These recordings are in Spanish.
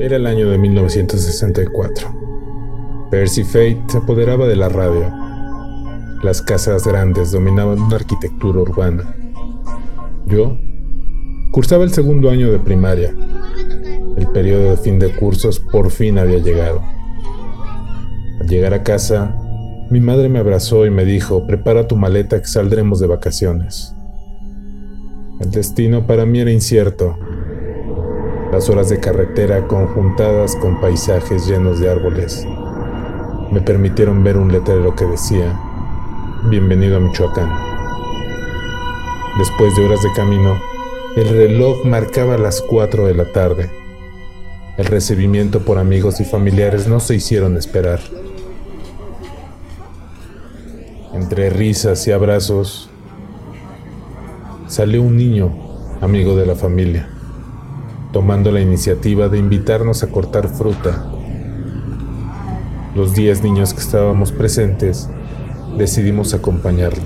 Era el año de 1964. Percy Fate se apoderaba de la radio. Las casas grandes dominaban una arquitectura urbana. Yo cursaba el segundo año de primaria. El periodo de fin de cursos por fin había llegado. Al llegar a casa, mi madre me abrazó y me dijo, prepara tu maleta que saldremos de vacaciones. El destino para mí era incierto. Las horas de carretera conjuntadas con paisajes llenos de árboles me permitieron ver un letrero que decía, Bienvenido a Michoacán. Después de horas de camino, el reloj marcaba las 4 de la tarde. El recibimiento por amigos y familiares no se hicieron esperar. Entre risas y abrazos, salió un niño, amigo de la familia tomando la iniciativa de invitarnos a cortar fruta. Los diez niños que estábamos presentes decidimos acompañarlo.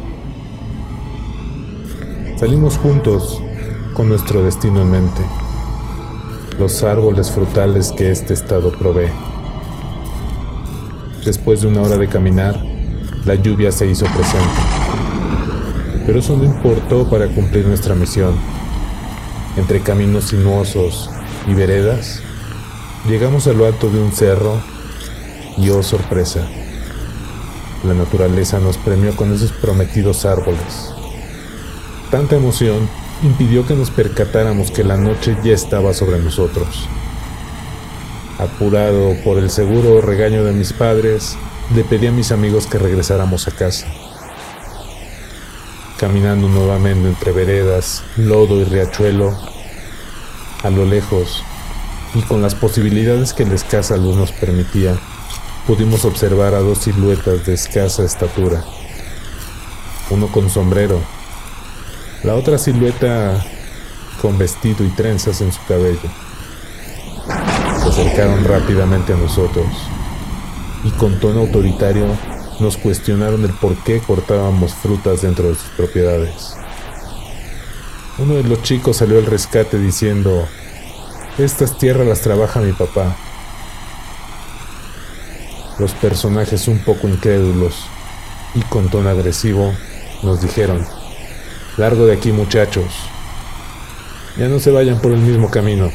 Salimos juntos con nuestro destino en mente, los árboles frutales que este estado provee. Después de una hora de caminar, la lluvia se hizo presente, pero eso no importó para cumplir nuestra misión entre caminos sinuosos y veredas, llegamos a lo alto de un cerro y oh sorpresa, la naturaleza nos premió con esos prometidos árboles. Tanta emoción impidió que nos percatáramos que la noche ya estaba sobre nosotros. Apurado por el seguro regaño de mis padres, le pedí a mis amigos que regresáramos a casa. Caminando nuevamente entre veredas, lodo y riachuelo, a lo lejos, y con las posibilidades que la escasa luz nos permitía, pudimos observar a dos siluetas de escasa estatura, uno con sombrero, la otra silueta con vestido y trenzas en su cabello. Se acercaron rápidamente a nosotros y con tono autoritario nos cuestionaron el por qué cortábamos frutas dentro de sus propiedades. Uno de los chicos salió al rescate diciendo, estas tierras las trabaja mi papá. Los personajes un poco incrédulos y con tono agresivo nos dijeron, largo de aquí muchachos, ya no se vayan por el mismo camino,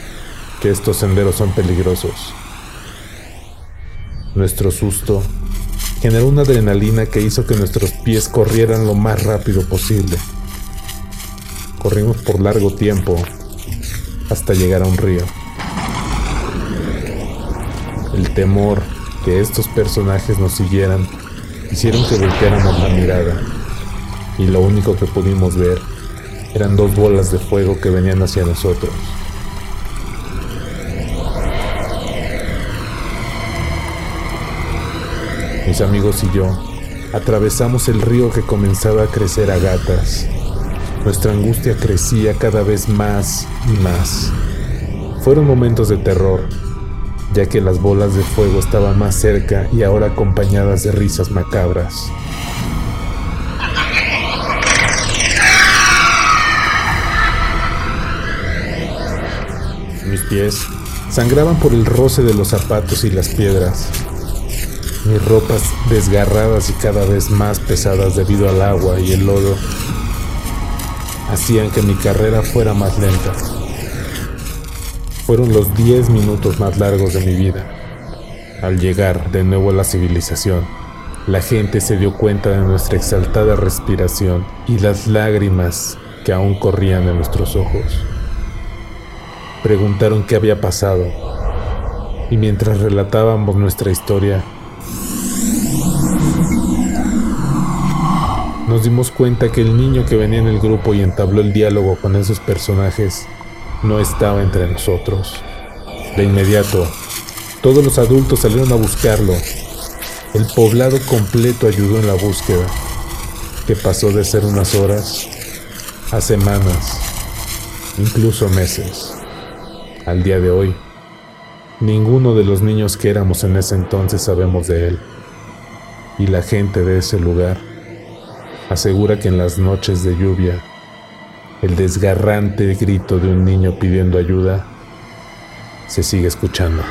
que estos senderos son peligrosos. Nuestro susto generó una adrenalina que hizo que nuestros pies corrieran lo más rápido posible. Corrimos por largo tiempo hasta llegar a un río. El temor que estos personajes nos siguieran hicieron que volteáramos la mirada y lo único que pudimos ver eran dos bolas de fuego que venían hacia nosotros. Mis amigos y yo atravesamos el río que comenzaba a crecer a gatas. Nuestra angustia crecía cada vez más y más. Fueron momentos de terror, ya que las bolas de fuego estaban más cerca y ahora acompañadas de risas macabras. Mis pies sangraban por el roce de los zapatos y las piedras. Mis ropas desgarradas y cada vez más pesadas debido al agua y el lodo hacían que mi carrera fuera más lenta. Fueron los 10 minutos más largos de mi vida. Al llegar de nuevo a la civilización, la gente se dio cuenta de nuestra exaltada respiración y las lágrimas que aún corrían en nuestros ojos. Preguntaron qué había pasado y mientras relatábamos nuestra historia, nos dimos cuenta que el niño que venía en el grupo y entabló el diálogo con esos personajes no estaba entre nosotros. De inmediato, todos los adultos salieron a buscarlo. El poblado completo ayudó en la búsqueda, que pasó de ser unas horas a semanas, incluso meses. Al día de hoy, ninguno de los niños que éramos en ese entonces sabemos de él. Y la gente de ese lugar asegura que en las noches de lluvia, el desgarrante grito de un niño pidiendo ayuda se sigue escuchando.